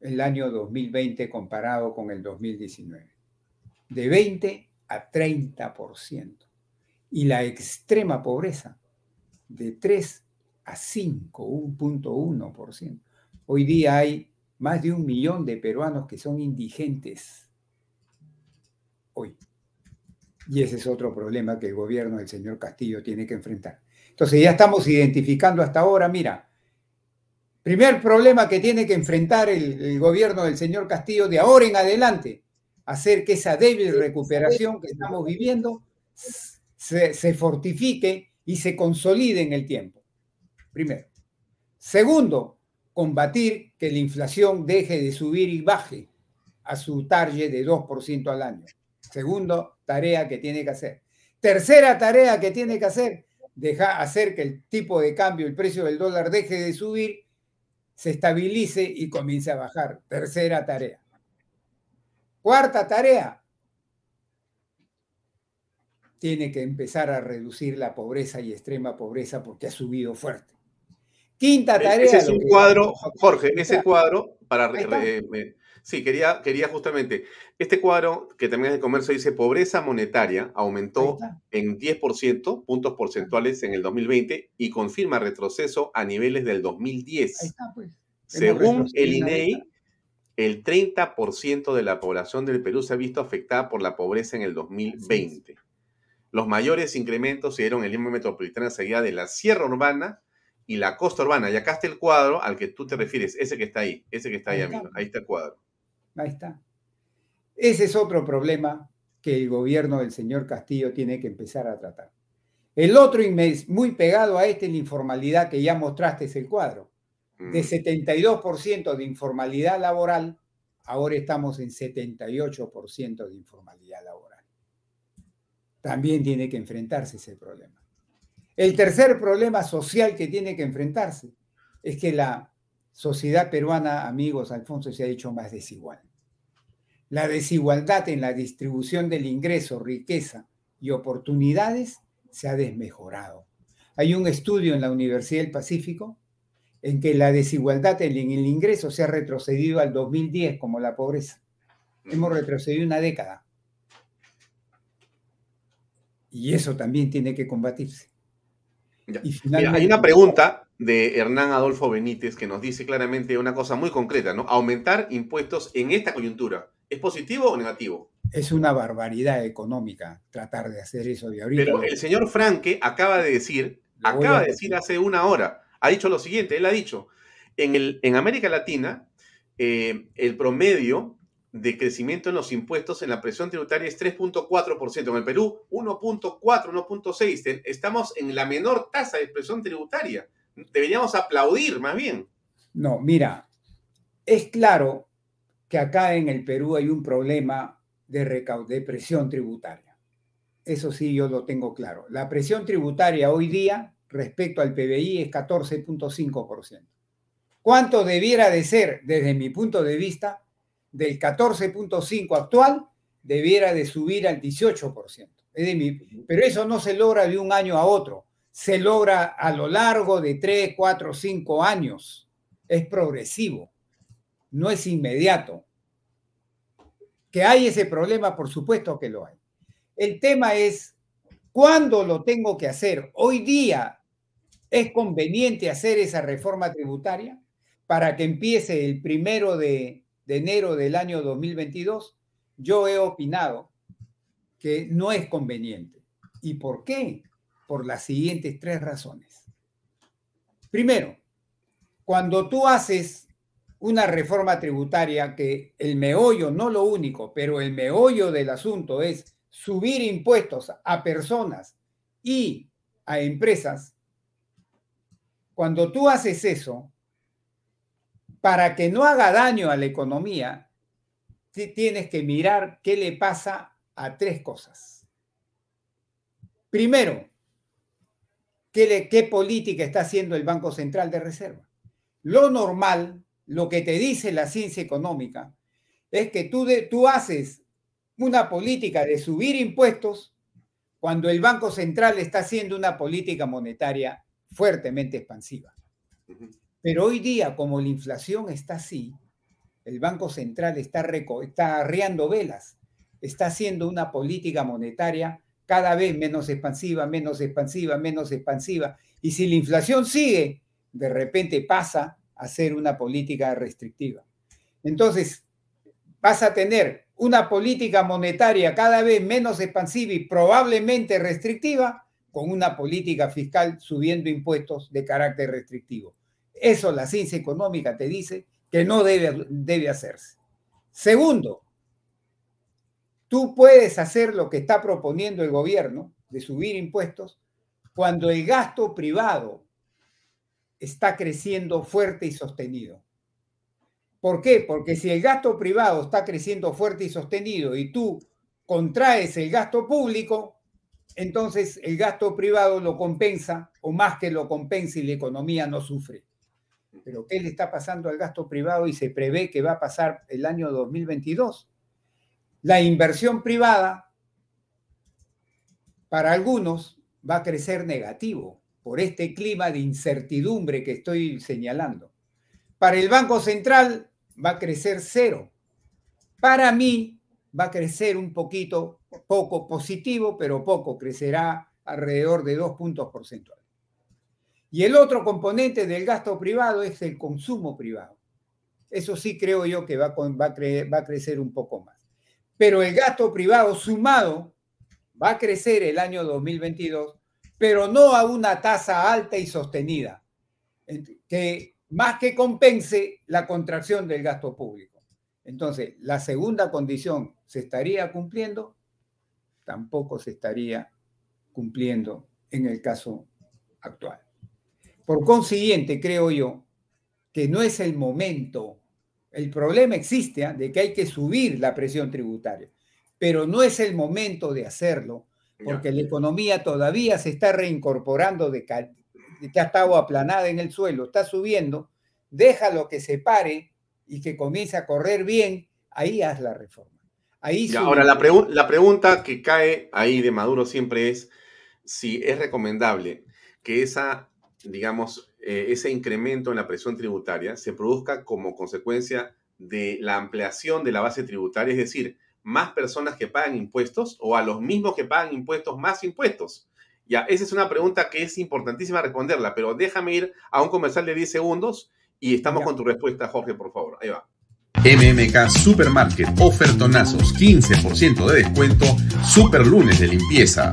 el año 2020 comparado con el 2019. De 20 a 30%. Y la extrema pobreza de 3 a 5, 1.1%. Hoy día hay más de un millón de peruanos que son indigentes. Hoy. Y ese es otro problema que el gobierno del señor Castillo tiene que enfrentar. Entonces ya estamos identificando hasta ahora, mira, primer problema que tiene que enfrentar el, gobierno del señor Castillo de ahora en adelante, hacer que esa débil recuperación que estamos viviendo se, se fortifique y se consolide en el tiempo. Primero. Segundo, combatir que la inflación deje de subir y baje a su target de 2% al año. Segundo, tarea que tiene que hacer. Tercera tarea que tiene que hacer, deja, hacer que el tipo de cambio, el precio del dólar deje de subir, se estabilice y comience a bajar. Tercera tarea. Cuarta tarea. Tiene que empezar a reducir la pobreza y extrema pobreza porque ha subido fuerte. Quinta e-, tarea. Ese es un cuadro, Jorge, ese cuadro, para Sí, quería, quería justamente, este cuadro que también es de comercio dice pobreza monetaria aumentó en 10% puntos porcentuales en el 2020 y confirma retroceso a niveles del 2010. Ahí está, pues. Según el INEI, el 30% de la población del Perú se ha visto afectada por la pobreza en el 2020. Los mayores incrementos se dieron en el Lima Metropolitana seguida de la Sierra Urbana y la Costa Urbana. Y acá está el cuadro al que tú te refieres, ese que está ahí, ese que está ahí, amigo. Ahí está el cuadro. Ahí está. Ese es otro problema que el gobierno del señor Castillo tiene que empezar a tratar. El otro muy pegado a este, la informalidad que ya mostraste es el cuadro. De 72% mm. de informalidad laboral, ahora estamos en 78% de informalidad laboral. También tiene que enfrentarse ese problema. El tercer problema social que tiene que enfrentarse es que la sociedad peruana, amigos, Alfonso, se ha hecho más desigual. La desigualdad en la distribución del ingreso, riqueza y oportunidades se ha desmejorado. Hay un estudio en la Universidad del Pacífico en que la desigualdad en el ingreso se ha retrocedido al 2010 como la pobreza. Hemos retrocedido una década. Y eso también tiene que combatirse. hay una pregunta de Hernán Adolfo Benítez que nos dice claramente una cosa muy concreta, ¿no? Aumentar impuestos en esta coyuntura. ¿Es positivo o negativo? Es una barbaridad económica tratar de hacer eso de ahorita. Pero el señor Franque acaba de decir, acaba de decir hace una hora, ha dicho lo siguiente, él ha dicho, en, el, en América Latina, eh, el promedio de crecimiento en los impuestos en la presión tributaria es 3.4%. En el Perú, 1.4, 1.6. Estamos en la menor tasa de presión tributaria deberíamos aplaudir más bien. No, mira, es claro que acá en el Perú hay un problema de, de presión tributaria. Eso sí, yo lo tengo claro. La presión tributaria hoy día respecto al PBI es 14.5%. ¿Cuánto debiera de ser, desde mi punto de vista, del 14.5 actual, debiera de subir al 18%? pero eso no se logra de un año a otro se logra a lo largo de 3, 4, 5 años. Es progresivo, no es inmediato. Que hay ese problema, por supuesto que lo hay. El tema es, ¿cuándo lo tengo que hacer? Hoy día es conveniente hacer esa reforma tributaria para que empiece el primero de, de enero del año 2022. Yo he opinado que no es conveniente. ¿Y por qué? por las siguientes tres razones. Primero, cuando tú haces una reforma tributaria que el meollo, no lo único, pero el meollo del asunto es subir impuestos a personas y a empresas, cuando tú haces eso, para que no haga daño a la economía, tienes que mirar qué le pasa a tres cosas. Primero, ¿Qué, política está haciendo el Banco Central de Reserva? Lo normal, lo que te dice la ciencia económica, es que tú, tú haces una política de subir impuestos cuando el Banco Central está haciendo una política monetaria fuertemente expansiva. Pero hoy día, como la inflación está así, el Banco Central está, está arreando velas, está haciendo una política monetaria cada vez menos expansiva, menos expansiva, menos expansiva. Y si la inflación sigue, de repente pasa a ser una política restrictiva. Entonces, vas a tener una política monetaria cada vez menos expansiva y probablemente restrictiva, con una política fiscal subiendo impuestos de carácter restrictivo. Eso la ciencia económica te dice que no debe, debe hacerse. Segundo, Tú puedes hacer lo que está proponiendo el gobierno de subir impuestos cuando el gasto privado está creciendo fuerte y sostenido. ¿Por qué? Porque si el gasto privado está creciendo fuerte y sostenido y tú contraes el gasto público, entonces el gasto privado lo compensa o más que lo compensa y la economía no sufre. Pero ¿qué le está pasando al gasto privado y se prevé que va a pasar el año 2022? La inversión privada, para algunos, va a crecer negativo por este clima de incertidumbre que estoy señalando. Para el Banco Central va a crecer cero. Para mí va a crecer un poquito, poco positivo, pero poco, crecerá alrededor de dos puntos porcentuales. Y el otro componente del gasto privado es el consumo privado. Eso sí creo yo que va, va, va a crecer un poco más. Pero el gasto privado sumado va a crecer el año 2022, pero no a una tasa alta y sostenida, que más que compense la contracción del gasto público. Entonces, la segunda condición se estaría cumpliendo, tampoco se estaría cumpliendo en el caso actual. Por consiguiente, creo yo que no es el momento. El problema existe ¿ah? de que hay que subir la presión tributaria, pero no es el momento de hacerlo, porque la economía todavía se está reincorporando de que ha estado aplanada en el suelo, está subiendo, déjalo que se pare y que comience a correr bien, ahí haz la reforma. Ahí ahora, la, la pregunta que cae ahí de Maduro siempre es si es recomendable que esa digamos, eh, ese incremento en la presión tributaria se produzca como consecuencia de la ampliación de la base tributaria, es decir, más personas que pagan impuestos o a los mismos que pagan impuestos más impuestos. Ya, esa es una pregunta que es importantísima responderla, pero déjame ir a un comercial de 10 segundos y estamos con tu respuesta, Jorge, por favor. Ahí va. MMK Supermarket, ofertonazos, 15% de descuento, super lunes de limpieza.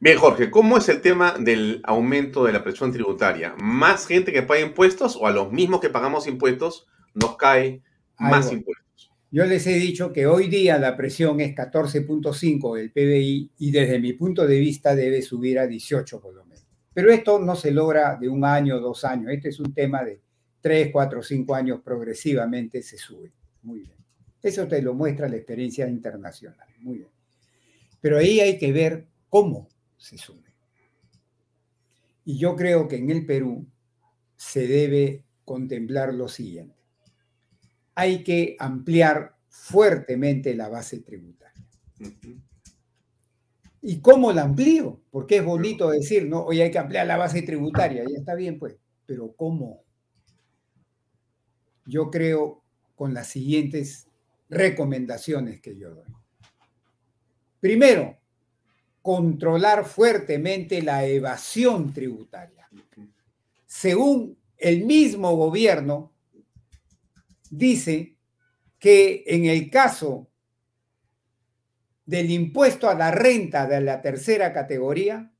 Bien, Jorge, ¿cómo es el tema del aumento de la presión tributaria? ¿Más gente que paga impuestos o a los mismos que pagamos impuestos nos cae más impuestos? Yo les he dicho que hoy día la presión es 14.5 del PBI y desde mi punto de vista debe subir a 18 por lo menos. Pero esto no se logra de un año, dos años. Este es un tema de 3, 4, 5 años progresivamente se sube. Muy bien. Eso te lo muestra la experiencia internacional. Muy bien. Pero ahí hay que ver cómo se sume. Y yo creo que en el Perú se debe contemplar lo siguiente. Hay que ampliar fuertemente la base tributaria. ¿Y cómo la amplío? Porque es bonito decir, no, hoy hay que ampliar la base tributaria, ya está bien, pues, pero ¿cómo? Yo creo con las siguientes recomendaciones que yo doy. Primero, controlar fuertemente la evasión tributaria. Según el mismo gobierno, dice que en el caso del impuesto a la renta de la tercera categoría,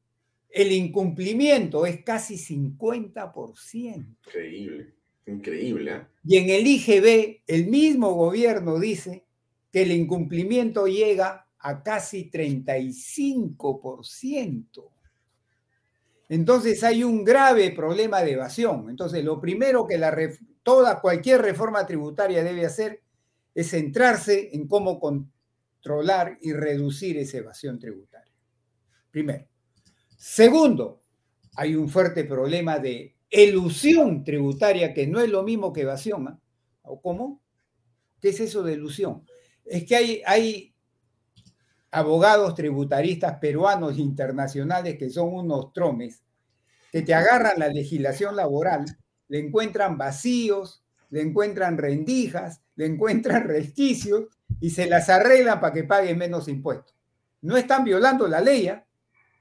el incumplimiento es casi 50%. Increíble, increíble. ¿eh? Y en el IGB, el mismo gobierno dice que el incumplimiento llega a casi 35%. Entonces hay un grave problema de evasión. Entonces lo primero que la toda cualquier reforma tributaria debe hacer es centrarse en cómo controlar y reducir esa evasión tributaria. Primero. Segundo, hay un fuerte problema de elusión tributaria que no es lo mismo que evasión. ¿ah? ¿O cómo? ¿Qué es eso de elusión? Es que hay, hay abogados tributaristas peruanos internacionales que son unos tromes, que te agarran la legislación laboral, le encuentran vacíos, le encuentran rendijas, le encuentran resquicios y se las arreglan para que paguen menos impuestos. No están violando la ley, ¿ah?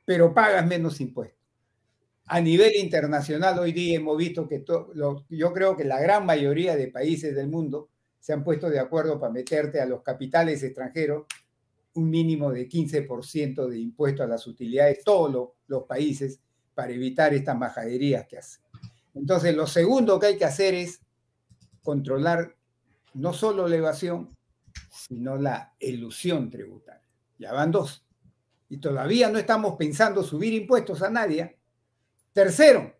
pero pagas menos impuestos. A nivel internacional hoy día hemos visto que yo creo que la gran mayoría de países del mundo se han puesto de acuerdo para meterte a los capitales extranjeros un mínimo de 15% de impuesto a las utilidades, todos los países, para evitar estas majaderías que hacen. Entonces, lo segundo que hay que hacer es controlar no solo la evasión, sino la elusión tributaria. Ya van dos. Y todavía no estamos pensando subir impuestos a nadie. Tercero,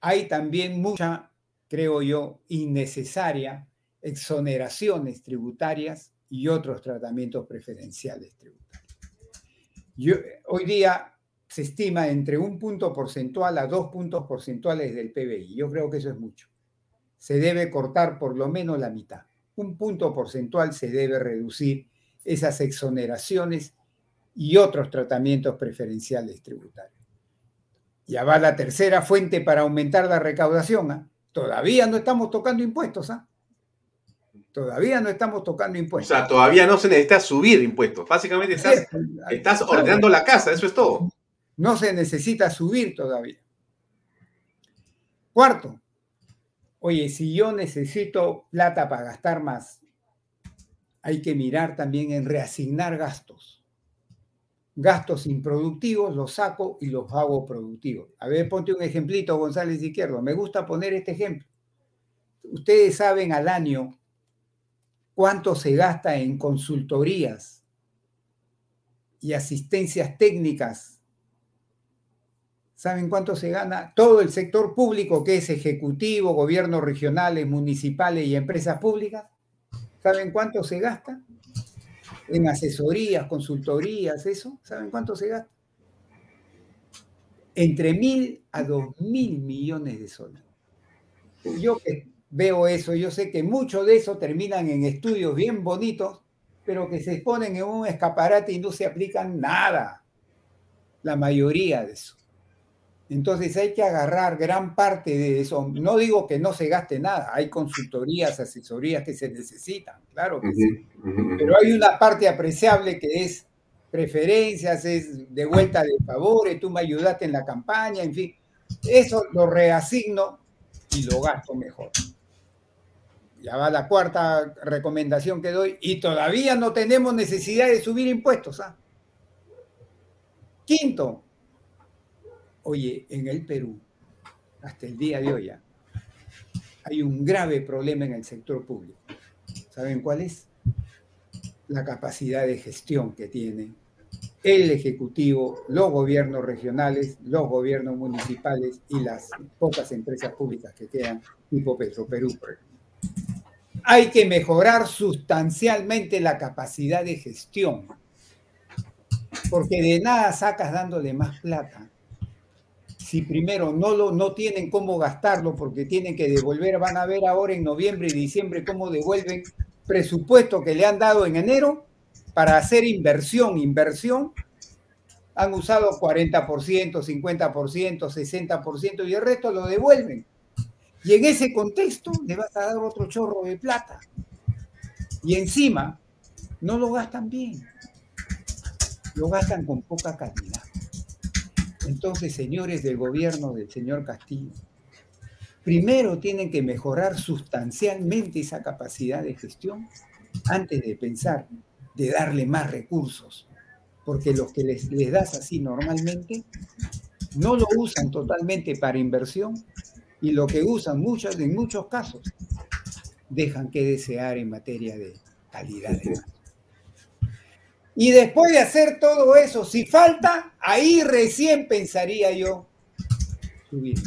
hay también mucha, creo yo, innecesaria exoneraciones tributarias y otros tratamientos preferenciales tributarios. hoy día se estima entre un punto porcentual a dos puntos porcentuales del PBI. Yo creo que eso es mucho. Se debe cortar por lo menos la mitad. Un punto porcentual se debe reducir esas exoneraciones y otros tratamientos preferenciales tributarios. Ya va la tercera fuente para aumentar la recaudación. ¿ah? Todavía no estamos tocando impuestos. ¿ah? Todavía no estamos tocando impuestos. O sea, todavía no se necesita subir impuestos. Básicamente estás, estás ordenando la casa, eso es todo. No se necesita subir todavía. Cuarto, oye, si yo necesito plata para gastar más, hay que mirar también en reasignar gastos. Gastos improductivos los saco y los hago productivos. A ver, ponte un ejemplito, González Izquierdo. Me gusta poner este ejemplo. Ustedes saben al año cuánto se gasta en consultorías y asistencias técnicas ¿Saben cuánto se gana? Todo el sector público, que es ejecutivo, gobiernos regionales, municipales y empresas públicas. ¿Saben cuánto se gasta? En asesorías, consultorías, eso. ¿Saben cuánto se gasta? Entre mil a dos mil millones de soles. Yo que veo eso, yo sé que muchos de eso terminan en estudios bien bonitos, pero que se exponen en un escaparate y no se aplican nada. La mayoría de eso. Entonces hay que agarrar gran parte de eso. No digo que no se gaste nada, hay consultorías, asesorías que se necesitan, claro que sí. Pero hay una parte apreciable que es preferencias, es de vuelta de favores, tú me ayudaste en la campaña, en fin. Eso lo reasigno y lo gasto mejor. Ya va la cuarta recomendación que doy y todavía no tenemos necesidad de subir impuestos. ¿ah? Quinto, Oye, en el Perú, hasta el día de hoy, ¿ah? hay un grave problema en el sector público. ¿Saben cuál es? La capacidad de gestión que tiene el Ejecutivo, los gobiernos regionales, los gobiernos municipales y las pocas empresas públicas que quedan, tipo Perú. Hay que mejorar sustancialmente la capacidad de gestión, porque de nada sacas dándole más plata si primero no, lo, no tienen cómo gastarlo porque tienen que devolver, van a ver ahora en noviembre y diciembre cómo devuelven presupuesto que le han dado en enero para hacer inversión, inversión, han usado 40%, 50%, 60% y el resto lo devuelven. Y en ese contexto le vas a dar otro chorro de plata. Y encima no lo gastan bien, lo gastan con poca calidad. Entonces, señores del gobierno del señor Castillo, primero tienen que mejorar sustancialmente esa capacidad de gestión antes de pensar de darle más recursos, porque los que les, les das así normalmente no lo usan totalmente para inversión y lo que usan muchos, en muchos casos dejan que desear en materia de calidad de y después de hacer todo eso, si falta, ahí recién pensaría yo subir.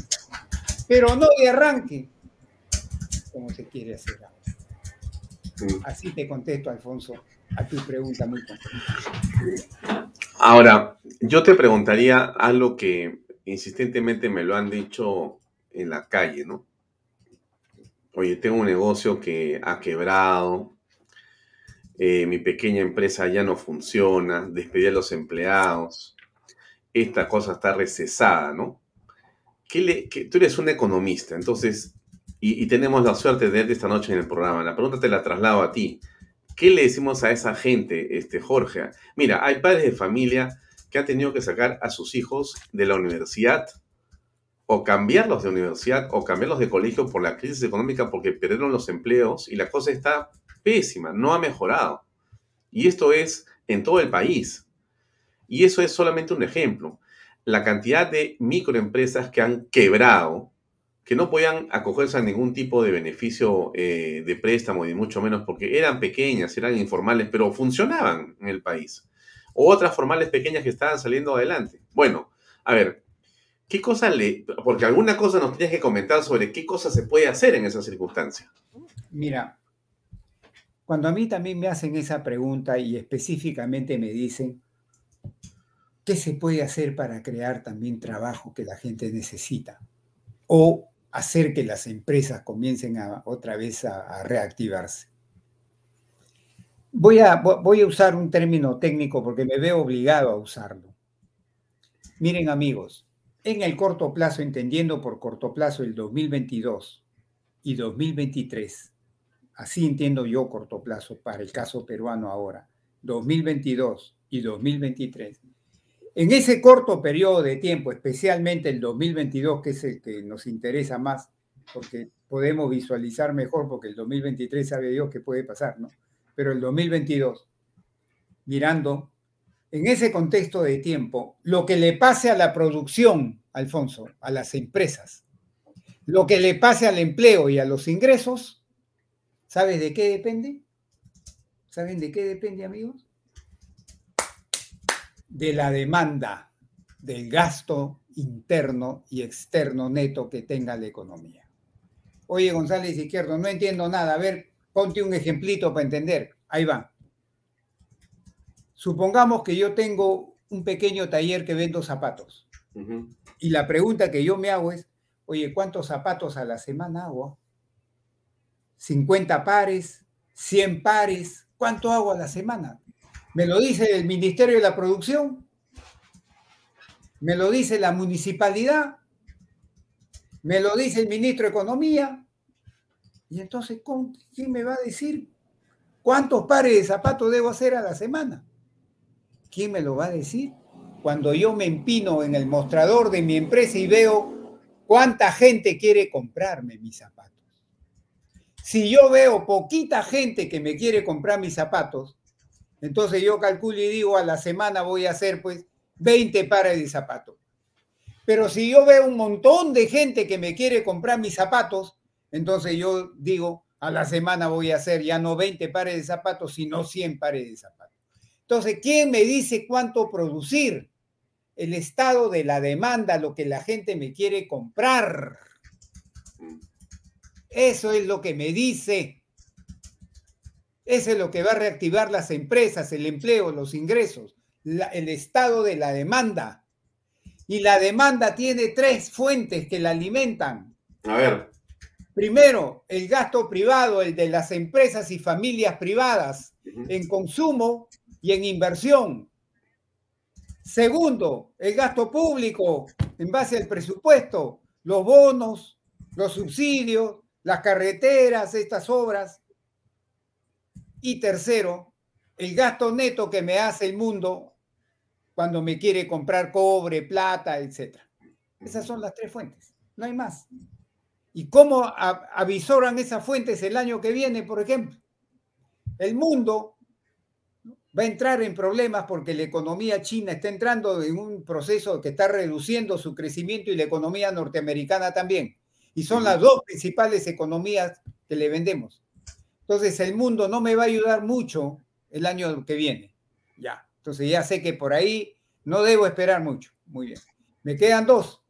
Pero no de arranque, como se quiere hacer ahora. Así te contesto, Alfonso, a tu pregunta muy concreta. Ahora, yo te preguntaría algo que insistentemente me lo han dicho en la calle, ¿no? Oye, tengo un negocio que ha quebrado, eh, mi pequeña empresa ya no funciona, despedí a los empleados, esta cosa está recesada, ¿no? ¿Qué le, tú eres un economista, entonces, y, tenemos la suerte de verte esta noche en el programa. La pregunta te la traslado a ti. ¿Qué le decimos a esa gente, este, Jorge? Mira, hay padres de familia que han tenido que sacar a sus hijos de la universidad o cambiarlos de universidad o cambiarlos de colegio por la crisis económica porque perdieron los empleos y la cosa está pésima, no ha mejorado. Y esto es en todo el país. Y eso es solamente un ejemplo. La cantidad de microempresas que han quebrado, que no podían acogerse a ningún tipo de beneficio eh, de préstamo, ni mucho menos porque eran pequeñas, eran informales, pero funcionaban en el país. O otras formales pequeñas que estaban saliendo adelante. Bueno, a ver, ¿qué cosa le... Porque alguna cosa nos tienes que comentar sobre qué cosa se puede hacer en esa circunstancia. Mira, cuando a mí también me hacen esa pregunta y específicamente me dicen, ¿qué se puede hacer para crear también trabajo que la gente necesita? O hacer que las empresas comiencen a, otra vez a, reactivarse. Voy a, voy a usar un término técnico porque me veo obligado a usarlo. Miren amigos, en el corto plazo, entendiendo por corto plazo el 2022 y 2023, Así entiendo yo corto plazo para el caso peruano ahora, 2022 y 2023. En ese corto periodo de tiempo, especialmente el 2022, que es el que nos interesa más, porque podemos visualizar mejor, porque el 2023 sabe Dios qué puede pasar, ¿no? Pero el 2022, mirando en ese contexto de tiempo, lo que le pase a la producción, Alfonso, a las empresas, lo que le pase al empleo y a los ingresos, ¿Sabes de qué depende? ¿Saben de qué depende, amigos? De la demanda, del gasto interno y externo neto que tenga la economía. Oye, González Izquierdo, no entiendo nada. A ver, ponte un ejemplito para entender. Ahí va. Supongamos que yo tengo un pequeño taller que vendo zapatos. Y la pregunta que yo me hago es, oye, ¿cuántos zapatos a la semana hago? 50 pares, 100 pares, ¿cuánto hago a la semana? ¿Me lo dice el Ministerio de la Producción? ¿Me lo dice la municipalidad? ¿Me lo dice el ministro de Economía? Y entonces, ¿quién me va a decir cuántos pares de zapatos debo hacer a la semana? ¿Quién me lo va a decir? Cuando yo me empino en el mostrador de mi empresa y veo cuánta gente quiere comprarme mis zapatos. Si yo veo poquita gente que me quiere comprar mis zapatos, entonces yo calculo y digo, a la semana voy a hacer pues 20 pares de zapatos. Pero si yo veo un montón de gente que me quiere comprar mis zapatos, entonces yo digo, a la semana voy a hacer ya no 20 pares de zapatos, sino 100 pares de zapatos. Entonces, ¿quién me dice cuánto producir? El estado de la demanda, lo que la gente me quiere comprar. Eso es lo que me dice. Eso es lo que va a reactivar las empresas, el empleo, los ingresos, el estado de la demanda. Y la demanda tiene tres fuentes que la alimentan. A ver. Primero, el gasto privado, el de las empresas y familias privadas en consumo y en inversión. Segundo, el gasto público en base al presupuesto, los bonos, los subsidios, las carreteras, estas obras. Y tercero, el gasto neto que me hace el mundo cuando me quiere comprar cobre, plata, etc. Esas son las tres fuentes, no hay más. ¿Y cómo avisoran esas fuentes el año que viene, por ejemplo? El mundo va a entrar en problemas porque la economía china está entrando en un proceso que está reduciendo su crecimiento y la economía norteamericana también y son las dos principales economías que le vendemos. Entonces el mundo no me va a ayudar mucho el año que viene. Ya, entonces ya sé que por ahí no debo esperar mucho. Muy bien. Me quedan dos,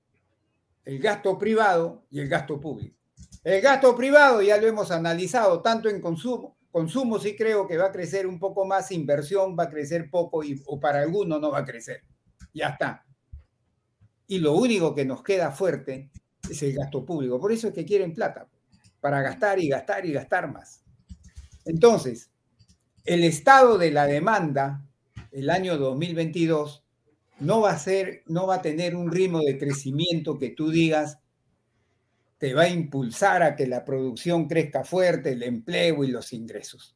el gasto privado y el gasto público. El gasto privado ya lo hemos analizado tanto en consumo. Consumo sí creo que va a crecer un poco más, inversión va a crecer poco y, o para algunos no va a crecer. Ya está. Y lo único que nos queda fuerte es el gasto público. Por eso es que quieren plata, para gastar y gastar y gastar más. Entonces, el estado de la demanda el año 2022 no va a ser, no va a tener un ritmo de crecimiento que tú digas te va a impulsar a que la producción crezca fuerte, el empleo y los ingresos.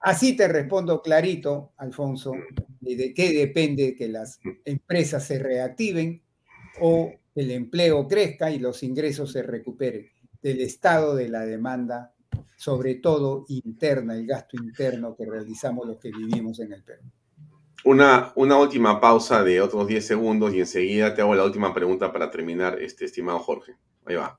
Así te respondo clarito, Alfonso, de qué depende que las empresas se reactiven o el empleo crezca y los ingresos se recuperen del estado de la demanda, sobre todo interna, el gasto interno que realizamos los que vivimos en el Perú. Una, última pausa de otros 10 segundos y enseguida te hago la última pregunta para terminar, este estimado Jorge. Ahí va.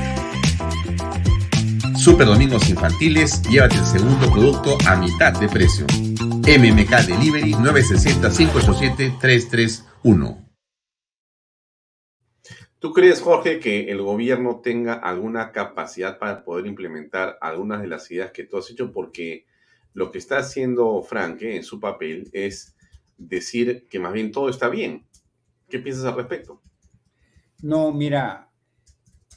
Super domingos infantiles, llévate el segundo producto a mitad de precio. MMK Delivery 960-587-331. ¿Tú crees, Jorge, que el gobierno tenga alguna capacidad para poder implementar algunas de las ideas que tú has hecho? Porque lo que está haciendo Frank en su papel es decir que más bien todo está bien. ¿Qué piensas al respecto? No, mira,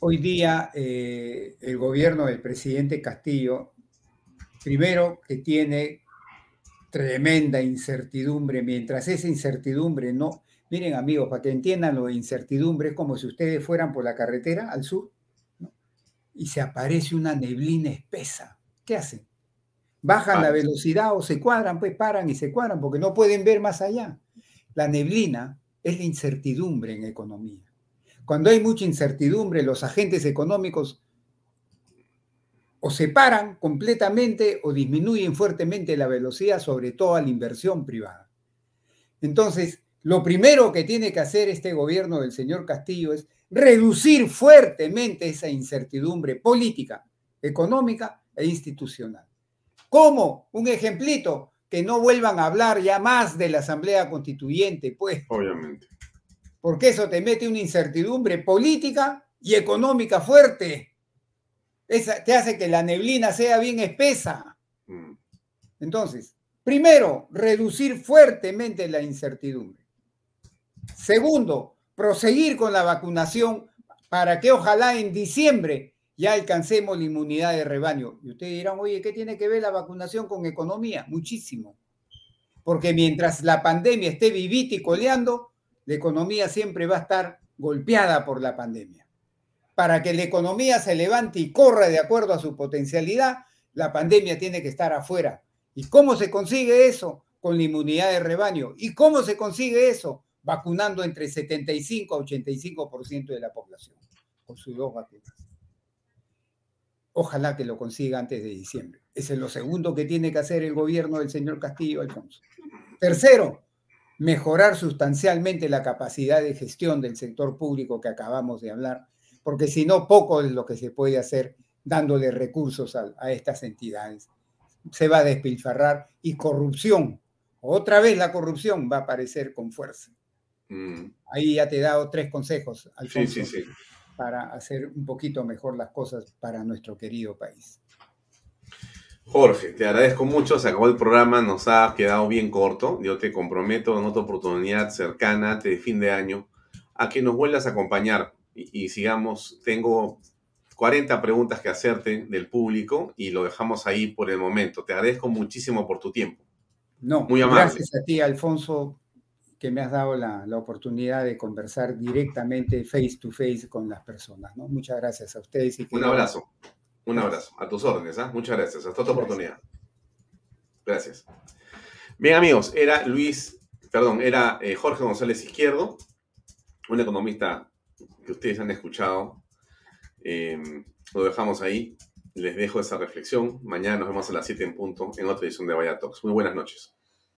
hoy día eh, el gobierno del presidente Castillo, primero que tiene tremenda incertidumbre, mientras esa incertidumbre no, Miren amigos, para que entiendan lo de incertidumbre, es como si ustedes fueran por la carretera al sur y se aparece una neblina espesa. ¿Qué hacen? Bajan la velocidad o se cuadran, pues paran y se cuadran porque no pueden ver más allá. La neblina es la incertidumbre en economía. Cuando hay mucha incertidumbre, los agentes económicos o se paran completamente o disminuyen fuertemente la velocidad, sobre todo a la inversión privada. Entonces, lo primero que tiene que hacer este gobierno del señor Castillo es reducir fuertemente esa incertidumbre política, económica e institucional. ¿Cómo? Un ejemplito, que no vuelvan a hablar ya más de la Asamblea Constituyente, pues. Obviamente. Porque eso te mete una incertidumbre política y económica fuerte. Esa, te hace que la neblina sea bien espesa. Mm. Entonces, primero, reducir fuertemente la incertidumbre. Segundo, proseguir con la vacunación para que ojalá en diciembre ya alcancemos la inmunidad de rebaño. Y ustedes dirán, oye, ¿qué tiene que ver la vacunación con economía? Muchísimo. Porque mientras la pandemia esté vivita y coleando, la economía siempre va a estar golpeada por la pandemia. Para que la economía se levante y corra de acuerdo a su potencialidad, la pandemia tiene que estar afuera. ¿Y cómo se consigue eso? Con la inmunidad de rebaño. ¿Y cómo se consigue eso? vacunando entre 75 a 85% de la población con sus dos vacunas. Ojalá que lo consiga antes de diciembre. Ese es lo segundo que tiene que hacer el gobierno del señor Castillo Alfonso. Tercero, mejorar sustancialmente la capacidad de gestión del sector público que acabamos de hablar, porque si no, poco es lo que se puede hacer dándole recursos a, a estas entidades. Se va a despilfarrar y corrupción, otra vez la corrupción va a aparecer con fuerza. Mm. Ahí ya te he dado tres consejos, Alfonso, para hacer un poquito mejor las cosas para nuestro querido país. Jorge, te agradezco mucho, se acabó el programa, nos ha quedado bien corto. Yo te comprometo en otra oportunidad cercana de fin de año a que nos vuelvas a acompañar y, sigamos. Tengo 40 preguntas que hacerte del público y lo dejamos ahí por el momento. Te agradezco muchísimo por tu tiempo. No, Muy amable. gracias a ti, Alfonso, que me has dado la, oportunidad de conversar directamente, face to face con las personas. ¿no? Muchas gracias a ustedes. Y un abrazo, un abrazo, a tus órdenes. ¿ah? Muchas gracias, hasta otra oportunidad. Gracias. Bien amigos, era Luis, perdón, era eh, Jorge González Izquierdo, un economista que ustedes han escuchado. Em, lo dejamos ahí. Les dejo esa reflexión. Mañana nos vemos a las 7 en punto en otra edición de Vaya Talks. Muy buenas noches.